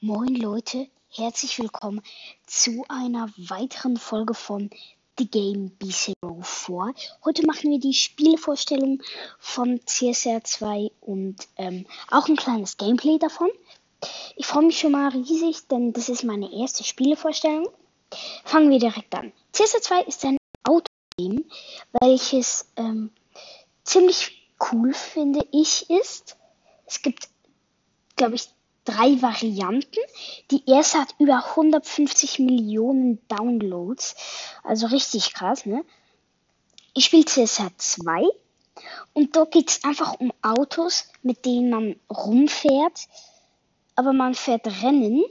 Moin Leute, herzlich willkommen zu einer weiteren Folge von The Game B04. Heute machen wir die Spielevorstellung von CSR 2 und ähm, auch ein kleines Gameplay davon. Ich freue mich schon mal riesig, denn das ist meine erste Spielevorstellung. Fangen wir direkt an. CSR 2 ist ein Autogame, welches ähm, ziemlich cool, finde ich, ist. Es gibt, glaube ich, drei Varianten. Die erste hat über 150 Millionen Downloads. Also richtig krass, ne? Ich spiele CSR 2 und dort geht es einfach um Autos, mit denen man rumfährt. Aber man fährt Rennen.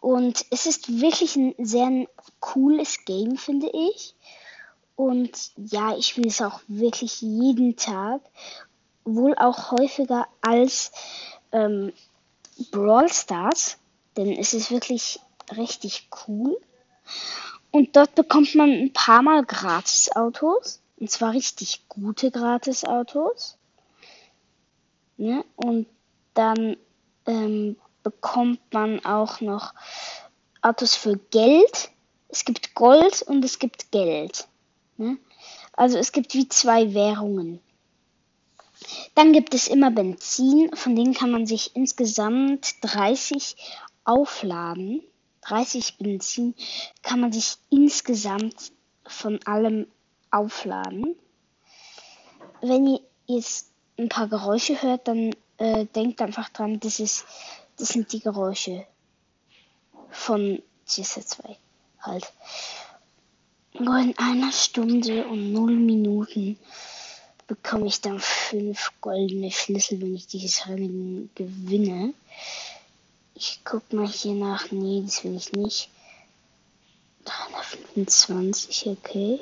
Und es ist wirklich ein sehr cooles Game, finde ich. Und ja, ich spiele es auch wirklich jeden Tag. Wohl auch häufiger als ähm, Brawl Stars, denn es ist wirklich richtig cool. Und dort bekommt man ein paar Mal Gratis-Autos. Und zwar richtig gute Gratis-Autos. Ne? Und dann ähm, bekommt man auch noch Autos für Geld. Es gibt Gold und es gibt Geld. Ne? Also es gibt wie zwei Währungen. Dann gibt es immer Benzin, von denen kann man sich insgesamt 30 aufladen. 30 Benzin kann man sich insgesamt von allem aufladen. Wenn ihr jetzt ein paar Geräusche hört, dann äh, denkt einfach dran, das, ist, das sind die Geräusche von GS2 halt. Nur in einer Stunde und null Minuten bekomme ich dann fünf goldene Schlüssel, wenn ich dieses Rennen gewinne. Ich guck mal hier nach. Nee, das will ich nicht. 325, okay.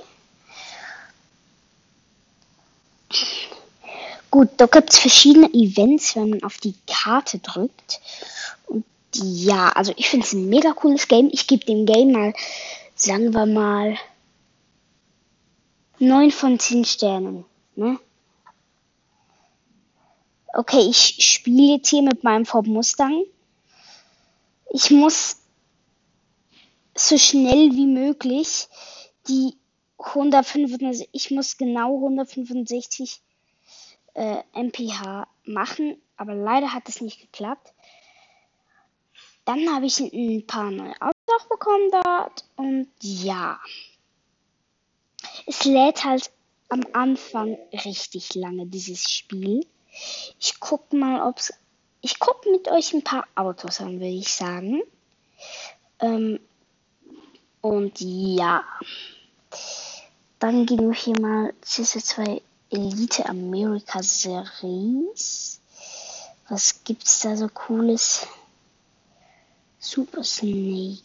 Gut, da gibt es verschiedene Events, wenn man auf die Karte drückt. Und ja, also ich finde es ein mega cooles Game. Ich gebe dem Game mal, sagen wir mal, 9 von 10 Sternen. Ne? Okay, ich spiele jetzt hier mit meinem Ford Mustang. Ich muss so schnell wie möglich die 165, ich muss genau 165 äh, mph machen, aber leider hat es nicht geklappt. Dann habe ich ein paar neue Autos bekommen dort und ja. Es lädt halt am Anfang richtig lange, dieses Spiel. Ich guck mal, ob's. Ich guck mit euch ein paar Autos an, würde ich sagen. Ähm, und ja. Dann gehen wir hier mal CS2 Elite America Series. Was gibt's da so cooles? Super Snake.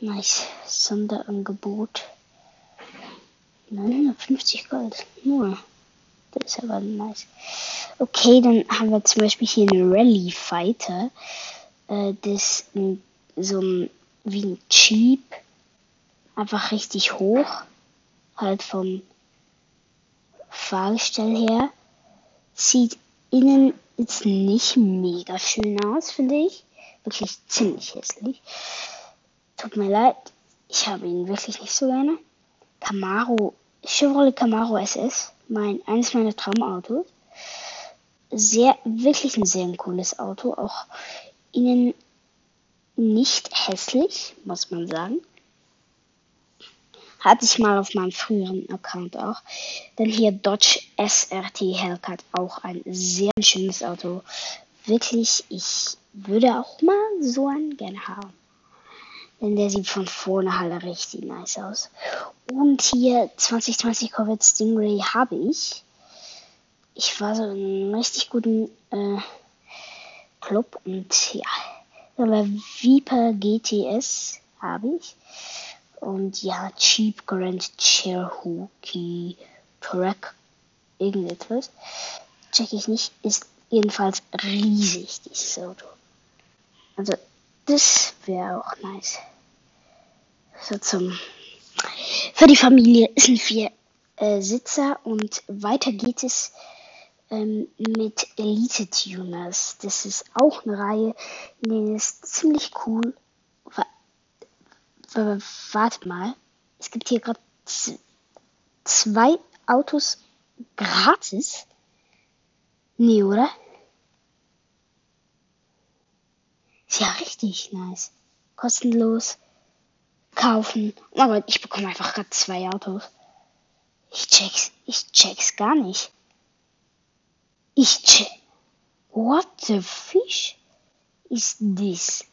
Nice. Sonderangebot. 950 Gold. Nur. Das ist aber nice. Okay, dann haben wir zum Beispiel hier einen Rally Fighter. Äh, das ist so ein, wie ein Jeep. Einfach richtig hoch. Halt vom Fahrgestell her. Sieht innen jetzt nicht mega schön aus, finde ich. Wirklich ziemlich hässlich. Tut mir leid. Ich habe ihn wirklich nicht so gerne. Camaro, Chevrolet Camaro SS, mein, eines meiner Traumautos. Sehr, wirklich ein sehr cooles Auto, auch innen nicht hässlich, muss man sagen. Hatte ich mal auf meinem früheren Account auch. Dann hier Dodge SRT Hellcat, auch ein sehr schönes Auto. Wirklich, ich würde auch mal so einen gerne haben. Denn der sieht von vorne halt richtig nice aus. Und hier 2020 Corvette Stingray habe ich. Ich war so in einem richtig guten äh, Club und ja. Aber Viper GTS habe ich. Und ja, Cheap Grand Cherokee Track irgendetwas. Check ich nicht. Ist jedenfalls riesig, dieses Auto. Also, das wäre auch nice. So zum. Für die Familie sind vier äh, Sitzer und weiter geht es ähm, mit Elite Tuners. Das ist auch eine Reihe, denen es ziemlich cool. Warte mal, es gibt hier gerade zwei Autos gratis. Nee, oder? Ist ja richtig nice. Kostenlos. Kaufen. Gott, ich bekomme einfach gerade zwei Autos. Ich check's, ich check's gar nicht. Ich check. What the fish is this?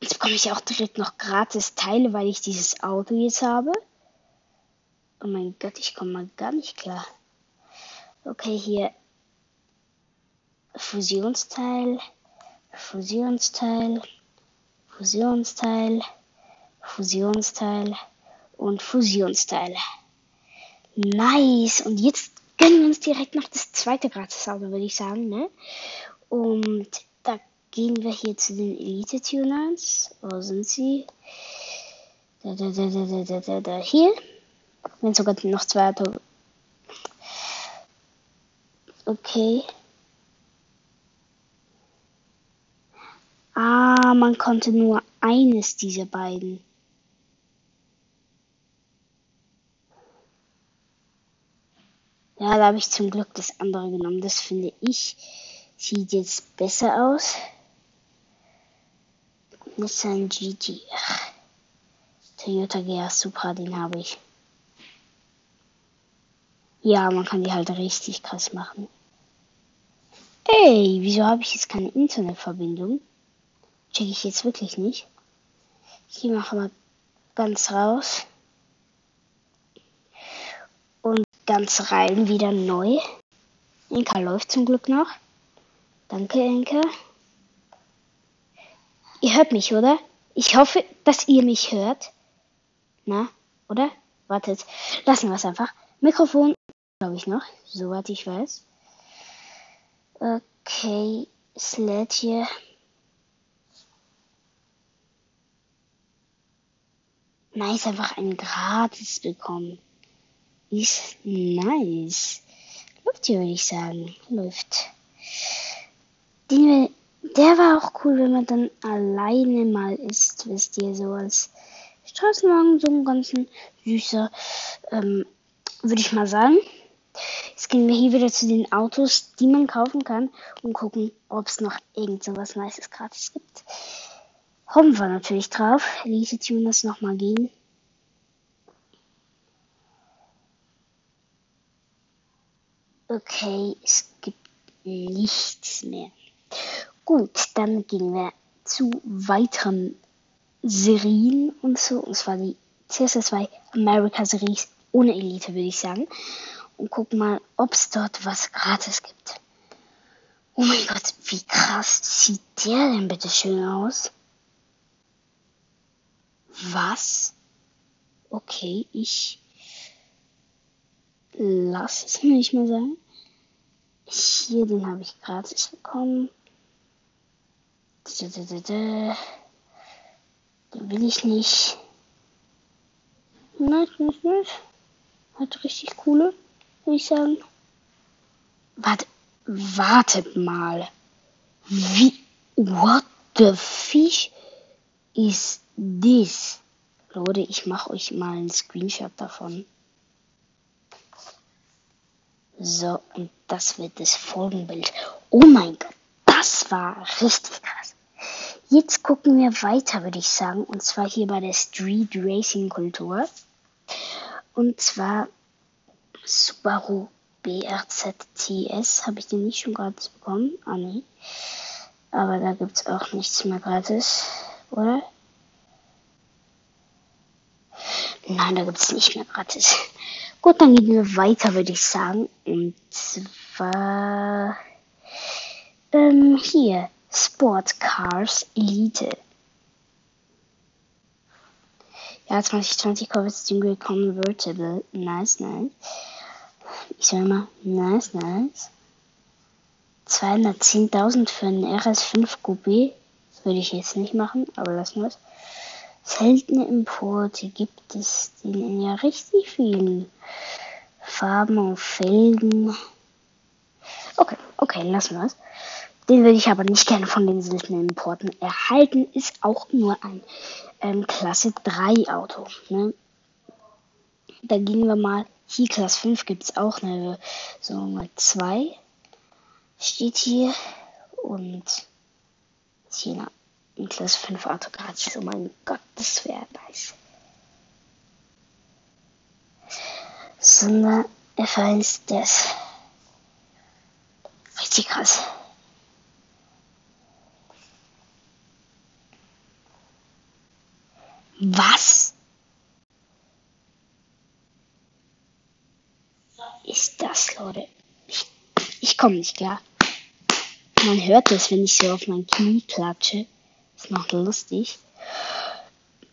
Jetzt bekomme ich auch direkt noch gratis Teile, weil ich dieses Auto jetzt habe. Oh mein Gott, ich komme mal gar nicht klar. Okay, hier Fusionsteil, Fusionsteil, Fusionsteil, Fusionsteil und Fusionsteil. Nice. Und jetzt gönnen wir uns direkt noch das zweite Gratis-Auto, würde ich sagen, ne? Und da gehen wir hier zu den Elite-Tuners. Wo sind sie? Da, da, da, da, da, da, da, hier. Wenn sogar noch zwei Auto. Okay. Ah, man konnte nur eines dieser beiden. Ja, da habe ich zum Glück das andere genommen. Das finde ich sieht jetzt besser aus. Nissan GT. Toyota GR Supra, den habe ich. Ja, man kann die halt richtig krass machen. Ey, wieso habe ich jetzt keine Internetverbindung? Check ich jetzt wirklich nicht. Ich gehe mal ganz raus. Und ganz rein wieder neu. Inka läuft zum Glück noch. Danke, Inka. Ihr hört mich, oder? Ich hoffe, dass ihr mich hört. Na, oder? Wartet. Lassen wir es einfach. Mikrofon, glaube ich noch, soweit ich weiß. Okay, Sled hier. Nice, einfach ein gratis bekommen. Ist nice. Läuft hier, würde ich sagen. Läuft. Den, der war auch cool, wenn man dann alleine mal ist, wisst ihr, so als Straßenwagen, so ein ganzen süßer, ähm, würde ich mal sagen. Jetzt gehen wir hier wieder zu den Autos, die man kaufen kann und gucken, ob es noch irgend so was Nices gratis gibt. Hoffen wir natürlich drauf. Elite Tuners nochmal gehen. Okay, es gibt nichts mehr. Gut, dann gehen wir zu weiteren Serien und so. Und zwar die CS2 America Series ohne Elite, würde ich sagen und guck mal, ob es dort was gratis gibt. Oh mein Gott, wie krass sieht der denn bitte schön aus? Was? Okay, ich lass es mir nicht mehr sagen. Hier, den habe ich gratis bekommen. Den will ich nicht. Nein, nicht, nicht. Hat richtig coole würde ich sagen. Warte, wartet mal. Wie, what the fish is this? Leute, ich mache euch mal einen Screenshot davon. So, und das wird das Folgenbild. Oh mein Gott, das war richtig krass. Jetzt gucken wir weiter, würde ich sagen, und zwar hier bei der Street Racing Kultur. Und zwar Subaru BRZTS. Habe ich den nicht schon gratis bekommen? Ah, nee. Aber da gibt es auch nichts mehr gratis, oder? Nein, da gibt es nicht mehr gratis. Gut, dann gehen wir weiter, würde ich sagen. Und zwar ähm, hier Sport Cars Elite. Ja, 2020 Corvette Stingray Convertible. Nice, nice ich sag mal, nice, nice. 210.000 für einen RS5 Coupé. Würde ich jetzt nicht machen, aber lassen wir es. Seltene Importe gibt es in ja richtig vielen Farben und Felgen. Okay, okay, lassen wir es. Den würde ich aber nicht gerne von den seltenen Importen erhalten. Ist auch nur ein ähm, Klasse 3 Auto. Ne? Da gehen wir mal. Hier Klasse 5 gibt es auch eine so mal 2. Steht hier. Und hier ein Klasse 5 Auto gratis. Oh mein Gott, das wäre nice. Sondern F1 das. Richtig krass. Was ist das, Leute? Ich, ich komme nicht klar. Man hört es, wenn ich so auf mein Knie klatsche. Ist noch lustig.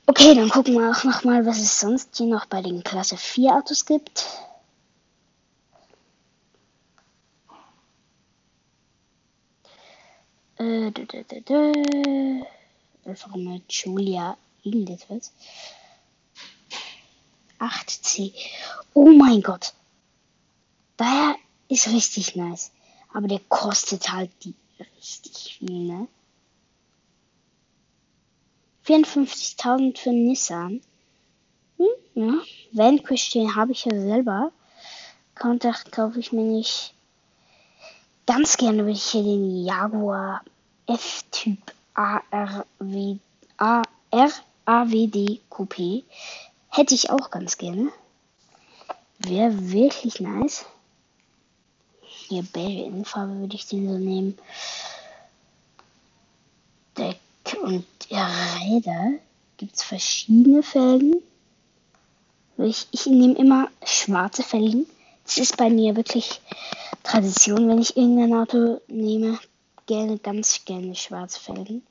Okay, dann gucken wir auch noch mal, was es sonst hier noch bei den Klasse 4 Autos gibt. Äh, da, da, da, da. Einfach mal Julia irgendetwas. 8C. Oh mein Gott. Daher ist richtig nice. Aber der kostet halt die richtig viel, ne? 54.000 für Nissan. Hm, ja. Vanquish, den habe ich ja selber. Countach kaufe ich mir nicht. Ganz gerne würde ich hier den Jaguar F-Typ ARW, ARAWD Coupé. Hätte ich auch ganz gerne. Wäre wirklich nice. Hier Berry-Farbe würde ich den so nehmen. Deck und Räder gibt es verschiedene Felgen. Ich, ich nehme immer schwarze Felgen. Das ist bei mir wirklich Tradition, wenn ich irgendein Auto nehme. Gerne, ganz gerne schwarze Felgen.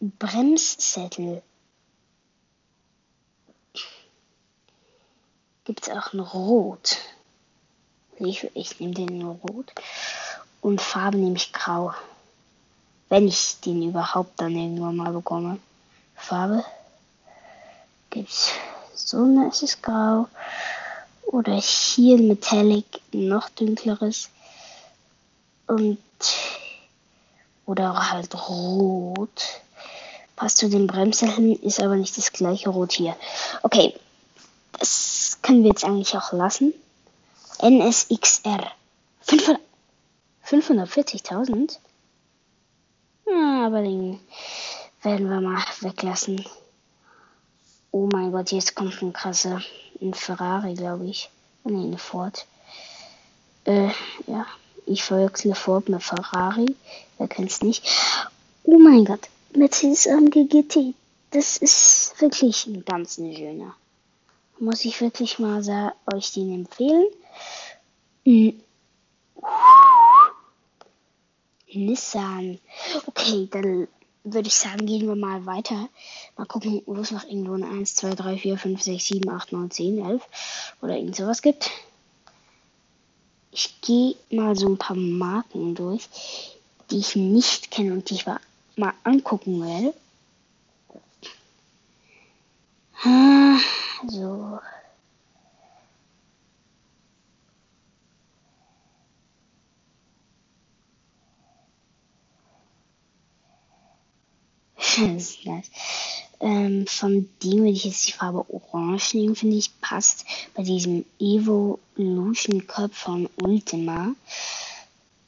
Und Bremssättel. Gibt es auch ein Rot. Ich, ich nehme den nur rot. Und Farbe nehme ich grau. Wenn ich den überhaupt dann irgendwann mal bekomme. Farbe gibt's so ein ist grau. Oder hier Metallic, noch dünkleres. Und oder halt rot. Passt zu den Bremssätteln, ist aber nicht das gleiche Rot hier. Okay, das können wir jetzt eigentlich auch lassen. NSXR. 540.000? Ja, aber den werden wir mal weglassen. Oh mein Gott, jetzt kommt ein krasser. Ein Ferrari, glaube ich. Nee, eine Ford. Äh, ja. Ich verwechsle Ford mit Ferrari. Wer kennt's nicht? Oh mein Gott. Mercedes AMG GT. Das ist wirklich ein ganz schöner. Muss ich wirklich mal euch den empfehlen. Nissan. Okay, dann würde ich sagen, gehen wir mal weiter. Mal gucken, wo es noch irgendwo eine 1, 2, 3, 4, 5, 6, 7, 8, 9, 10, 11 oder irgend sowas gibt. Ich gehe mal so ein paar Marken durch, die ich nicht kenne und die ich mal, mal angucken will. Ah, so. nice. Ähm, von dem würde ich jetzt die Farbe Orange nehmen, finde ich, passt bei diesem Evolution Cup von Ultima.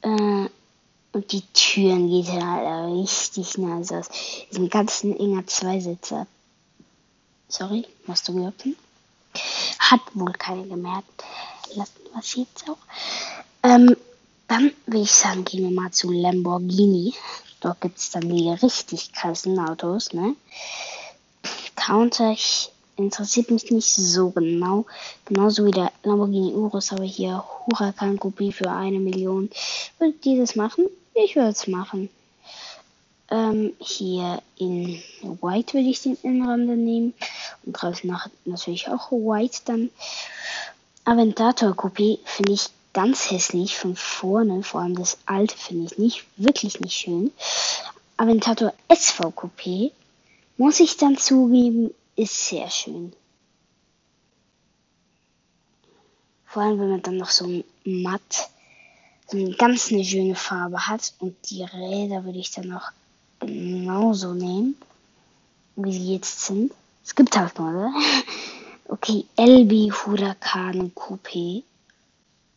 Äh, und die Türen geht halt richtig nice aus. Diesen ganzen enger Zweisitzer. Sorry, musst du gehört Hat wohl keiner gemerkt. Lassen wir es jetzt auch. Ähm, dann würde ich sagen, gehen wir mal zu Lamborghini. Dort gibt es dann die richtig krassen Autos, ne? Counter ich, interessiert mich nicht so genau. Genauso wie der Lamborghini Urus ich hier Huracan Kopie für eine Million. Würdet ihr das machen? Ich würde es machen. Ähm, hier in White würde ich den Innenrande nehmen. Und draußen nach natürlich auch White dann. Aventator Kopie finde ich ganz hässlich von vorne, vor allem das alte finde ich nicht, wirklich nicht schön. Aventator SV Coupé, muss ich dann zugeben, ist sehr schön. Vor allem, wenn man dann noch so ein matt so eine ganz eine schöne Farbe hat. Und die Räder würde ich dann auch genauso nehmen, wie sie jetzt sind. Es gibt halt nur, oder? Okay, LB Huracan Coupé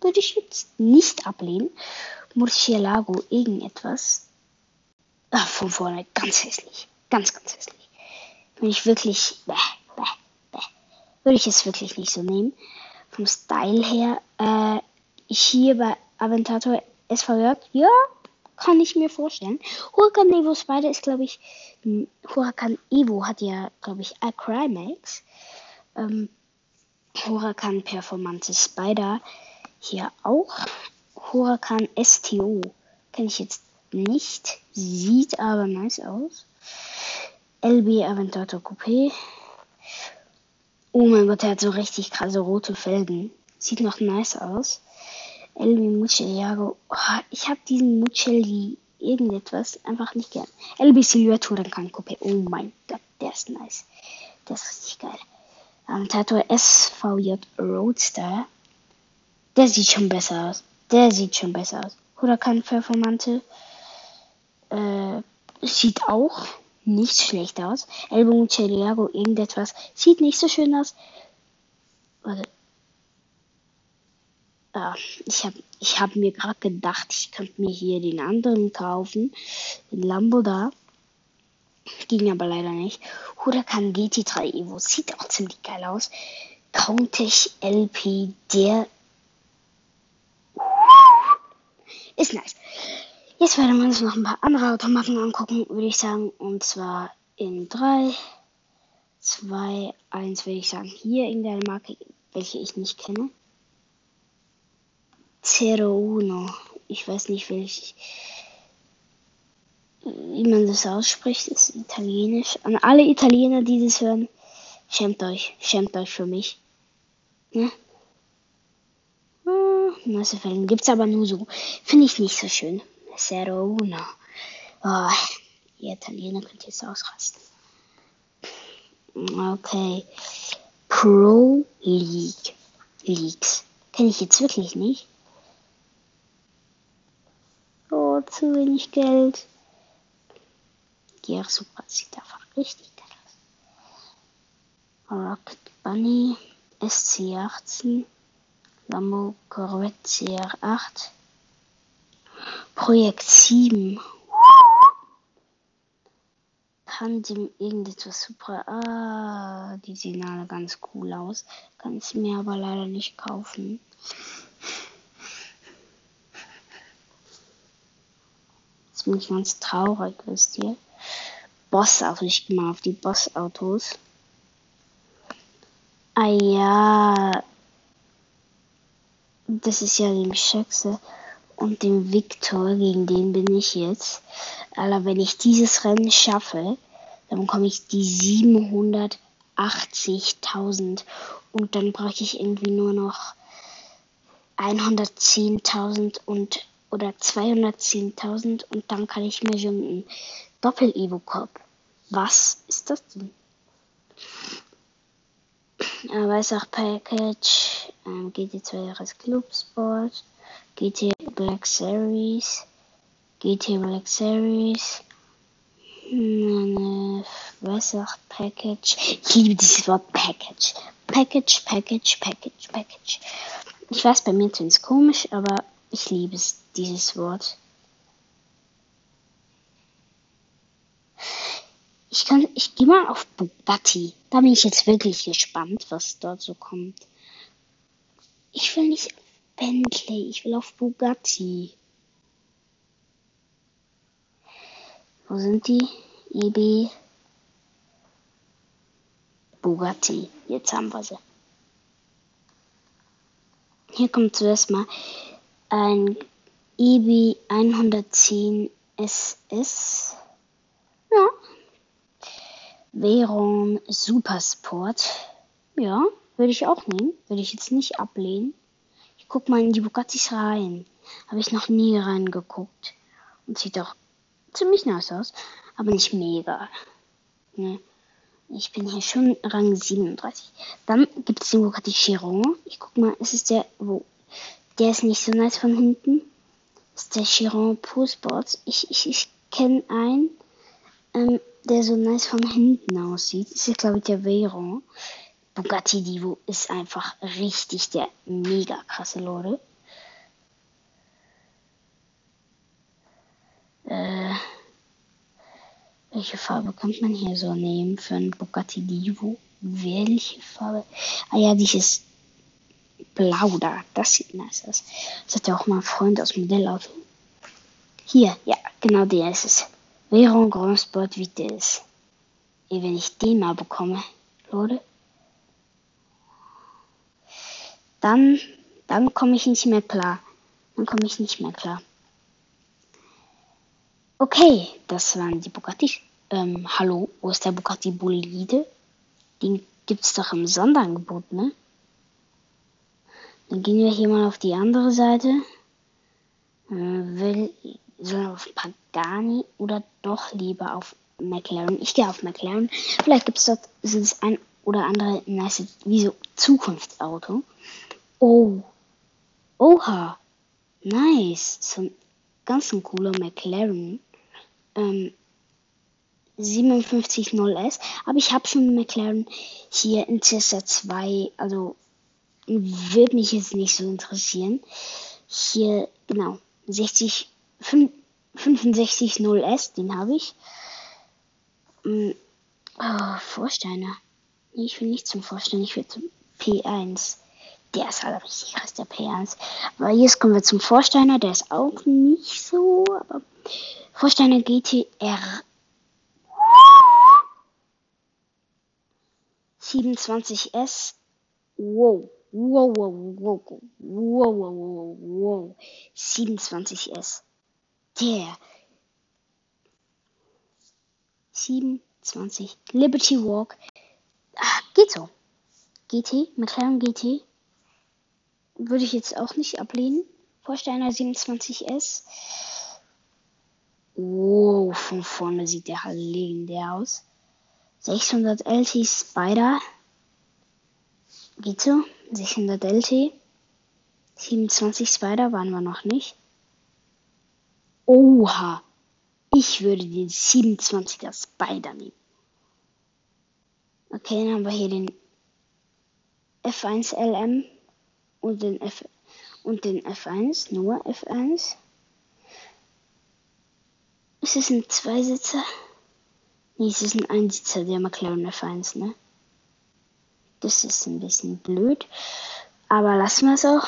würde ich jetzt nicht ablehnen. Murcielago irgendetwas. Ach, von vorne ganz hässlich. Ganz, ganz hässlich. Wenn ich wirklich. Bäh, bäh, bäh, würde ich es wirklich nicht so nehmen. Vom Style her. Äh, hier bei Aventator SVJ, ja, kann ich mir vorstellen. Huracan Evo Spider ist, glaube ich, Huracan Evo hat ja, glaube ich, Acrymax. Ähm, Huracan Performante Spider hier auch. Huracan STO kenne ich jetzt nicht, sieht aber nice aus. LB Aventador Coupé. Oh mein Gott, der hat so richtig krasse rote Felgen. Sieht noch nice aus. Elmi Muccielago. Oh, ich habe diesen Mucelli irgendetwas einfach nicht gern. LB Silhouette Huracan Coupé. Oh mein Gott, der ist nice. Der ist richtig geil. Tato SVJ Roadster. Der sieht schon besser aus. Der sieht schon besser aus. Huracan Performante. Äh, sieht auch nicht schlecht aus. Elbo Muccielago irgendetwas. Sieht nicht so schön aus. Warte. Ja, ich habe ich hab mir gerade gedacht, ich könnte mir hier den anderen kaufen. Den Lambo da. Ging aber leider nicht. Huracan GT3 Evo. Sieht auch ziemlich geil aus. Countech LP, der ist nice. Jetzt werden wir uns noch ein paar andere Automaten angucken, würde ich sagen. Und zwar in 3, 2, 1 würde ich sagen. Hier irgendeine Marke, welche ich nicht kenne. Zero Uno. Ich weiß nicht, welch, wie man das ausspricht. Ist italienisch. An alle Italiener, die das hören, schämt euch. Schämt euch für mich. Ne? Nasse Fällen gibt's aber nur so. Finde ich nicht so schön. Zero Uno. Oh, ihr Italiener könnt jetzt ausrasten. Okay. Pro League. Leagues. Kenne ich jetzt wirklich nicht. Oh, zu wenig Geld. Ja, super. Sieht einfach richtig geil aus. Rocket Bunny. SC18. Lambo Corvette CR8. Projekt 7. Kann dem irgendetwas super. Ah, die sehen alle ganz cool aus. Kann es mir aber leider nicht kaufen. Jetzt bin ich ganz traurig, wisst ihr. Boss-Autos, ich gehe mal auf die Boss-Autos. Ah ja. Das ist ja die Schöpse und dem Victor, gegen den bin ich jetzt. Aber wenn ich dieses Rennen schaffe, dann bekomme ich die 780.000 und dann brauche ich irgendwie nur noch 110.000 und oder 210.000 und dann kann ich mir schon einen Doppel-Evo-Cup. Was ist das denn? Aber ist auch Package, ähm, GT2 RS Club Sport. GT Black Series, GT Black Series, eine Wasser Package. Ich liebe dieses Wort Package. Package, Package, Package, Package. Ich weiß, bei mir klingt es komisch, aber ich liebe es, dieses Wort. Ich kann, ich gehe mal auf Bugatti. Da bin ich jetzt wirklich gespannt, was dort so kommt. Ich will nicht Bentley. Ich will auf Bugatti. Wo sind die? EB. Bugatti. Jetzt haben wir sie. Hier kommt zuerst mal ein EB 110 SS. Ja. Veyron Supersport. Ja, würde ich auch nehmen. Würde ich jetzt nicht ablehnen guck mal in die Bugattis rein. Habe ich noch nie reingeguckt. Und sieht auch ziemlich nice aus, aber nicht mega. Ne? Ich bin hier schon Rang 37. Dann gibt es den Bugatti Chiron. Ich guck mal, ist es der, wo, der ist nicht so nice von hinten. Ist der Chiron Pro Sports. Ich, ich, ich kenne einen, ähm, der so nice von hinten aussieht. Ist, glaube ich, der Veyron. Bugatti Divo ist einfach richtig der mega krasse Leute. Äh, welche Farbe könnte man hier so nehmen für einen Bugatti Divo? Welche Farbe? Ah ja, dieses Blau da. Das sieht nice aus. Das hat ja auch mein Freund aus Modellauto. Hier, ja, genau der ist es. Veyron Grand Sport Vitesse. Ey, wenn ich den mal bekomme, Leute, dann, dann komme ich nicht mehr klar. Dann komme ich nicht mehr klar. Okay, das waren die Bugatti. Ähm, hallo, wo ist der Bugatti Bolide? Den gibt's doch im Sonderangebot, ne? Dann gehen wir hier mal auf die andere Seite. Äh, will, soll auf Pagani oder doch lieber auf McLaren? Ich gehe auf McLaren. Vielleicht gibt's dort sind ein oder andere nice, wie so Zukunftsauto. Oh. Oha. Nice. So ein ganz ein cooler McLaren. Ähm, 57.0S. Aber ich habe schon einen McLaren hier in CSR 2. Also wird mich jetzt nicht so interessieren. Hier, genau. 60, 65.0S, den habe ich. Ähm, oh, Vorsteiner. Ich will nicht zum Vorsteiner, ich will zum P1. Der ist halt richtig krass, der P1. Aber jetzt kommen wir zum Vorsteiner, der ist auch nicht so, aber Vorsteiner GTR 27S. Wow. Wow, wow, wow, wow, wow, wow, wow. 27S. Der. 27. Liberty Walk. Ah, geht so. GT, McLaren GT würde ich jetzt auch nicht ablehnen. Vorsteiner 27S. Wow, von vorne sieht der halt legendär aus. 600 LT Spider. Geht so. 600 LT. 27 Spider waren wir noch nicht. Oha. Ich würde den 27er Spider nehmen. Okay, dann haben wir hier den F1 LM und den F und den F1, nur F1. Ist es ein Zweisitzer? Nee, es ist ein Einsitzer, der McLaren F1, ne? Das ist ein bisschen blöd. Aber lassen wir es auch.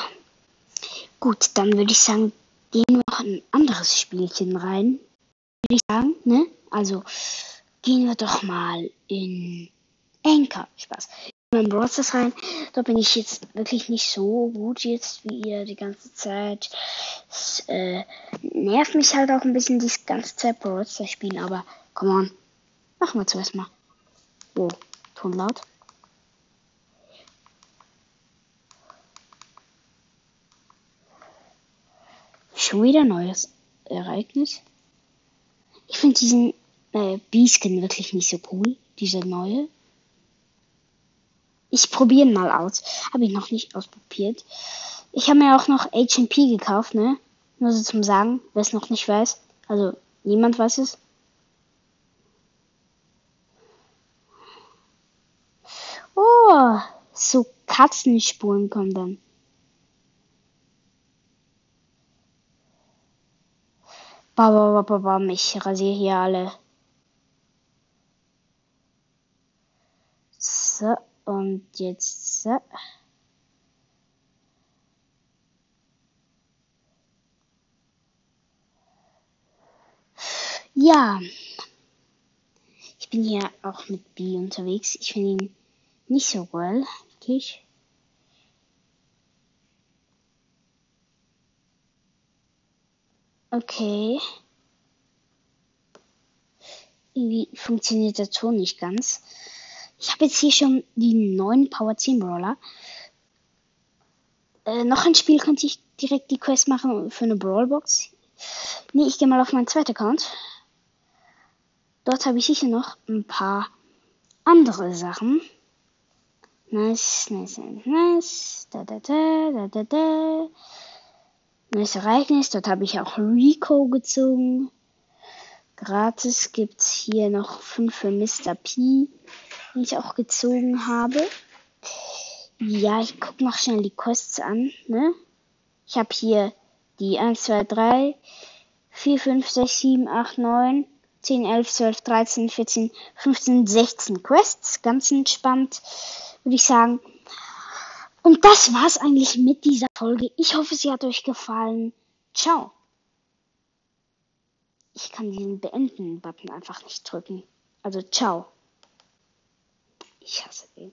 Gut, dann würde ich sagen, gehen wir noch ein anderes Spielchen rein. Würde ich sagen, ne? Also, gehen wir doch mal in Anchor. Spaß in Brawl Stars rein. Da bin ich jetzt wirklich nicht so gut jetzt wie ihr die ganze Zeit. Es äh, nervt mich halt auch ein bisschen, die ganze Zeit Brawl Stars spielen, aber come on. Machen wir zuerst mal. Oh, Ton Schon wieder neues Ereignis. Ich finde diesen äh, B-Skin wirklich nicht so cool. Dieser neue. Ich probiere mal aus. Habe ich noch nicht ausprobiert. Ich habe mir auch noch HP gekauft, ne? Nur so zum Sagen, wer es noch nicht weiß. Also, niemand weiß es. Oh, so Katzenspuren kommen dann. Bam, bam, bam, ich rasiere hier alle. So. Und jetzt. Äh, ja. Ich bin hier auch mit B unterwegs. Ich finde ihn nicht so well, wirklich. Okay. Irgendwie funktioniert der Ton nicht ganz. Ich habe jetzt hier schon die neuen Power 10 Brawler. Äh, noch ein Spiel könnte ich direkt die Quest machen für eine Brawlbox. Nee, ich gehe mal auf meinen zweiten Account. Dort habe ich sicher noch ein paar andere Sachen. Nice, nice, nice. Da, da, da, da, da, da. Neues Ereignis, dort habe ich auch Rico gezogen. Gratis gibt's hier noch fünf für Mr. P, die ich auch gezogen habe. Ja, ich guck noch schnell die Quests an, ne? Ich habe hier die 1, 2, 3, 4, 5, 6, 7, 8, 9, 10, 11, 12, 13, 14, 15, 16 Quests. Ganz entspannt, würde ich sagen. Und das war's eigentlich mit dieser Folge. Ich hoffe, sie hat euch gefallen. Ciao. Ich kann diesen Beenden-Button einfach nicht drücken. Also ciao. Ich hasse den.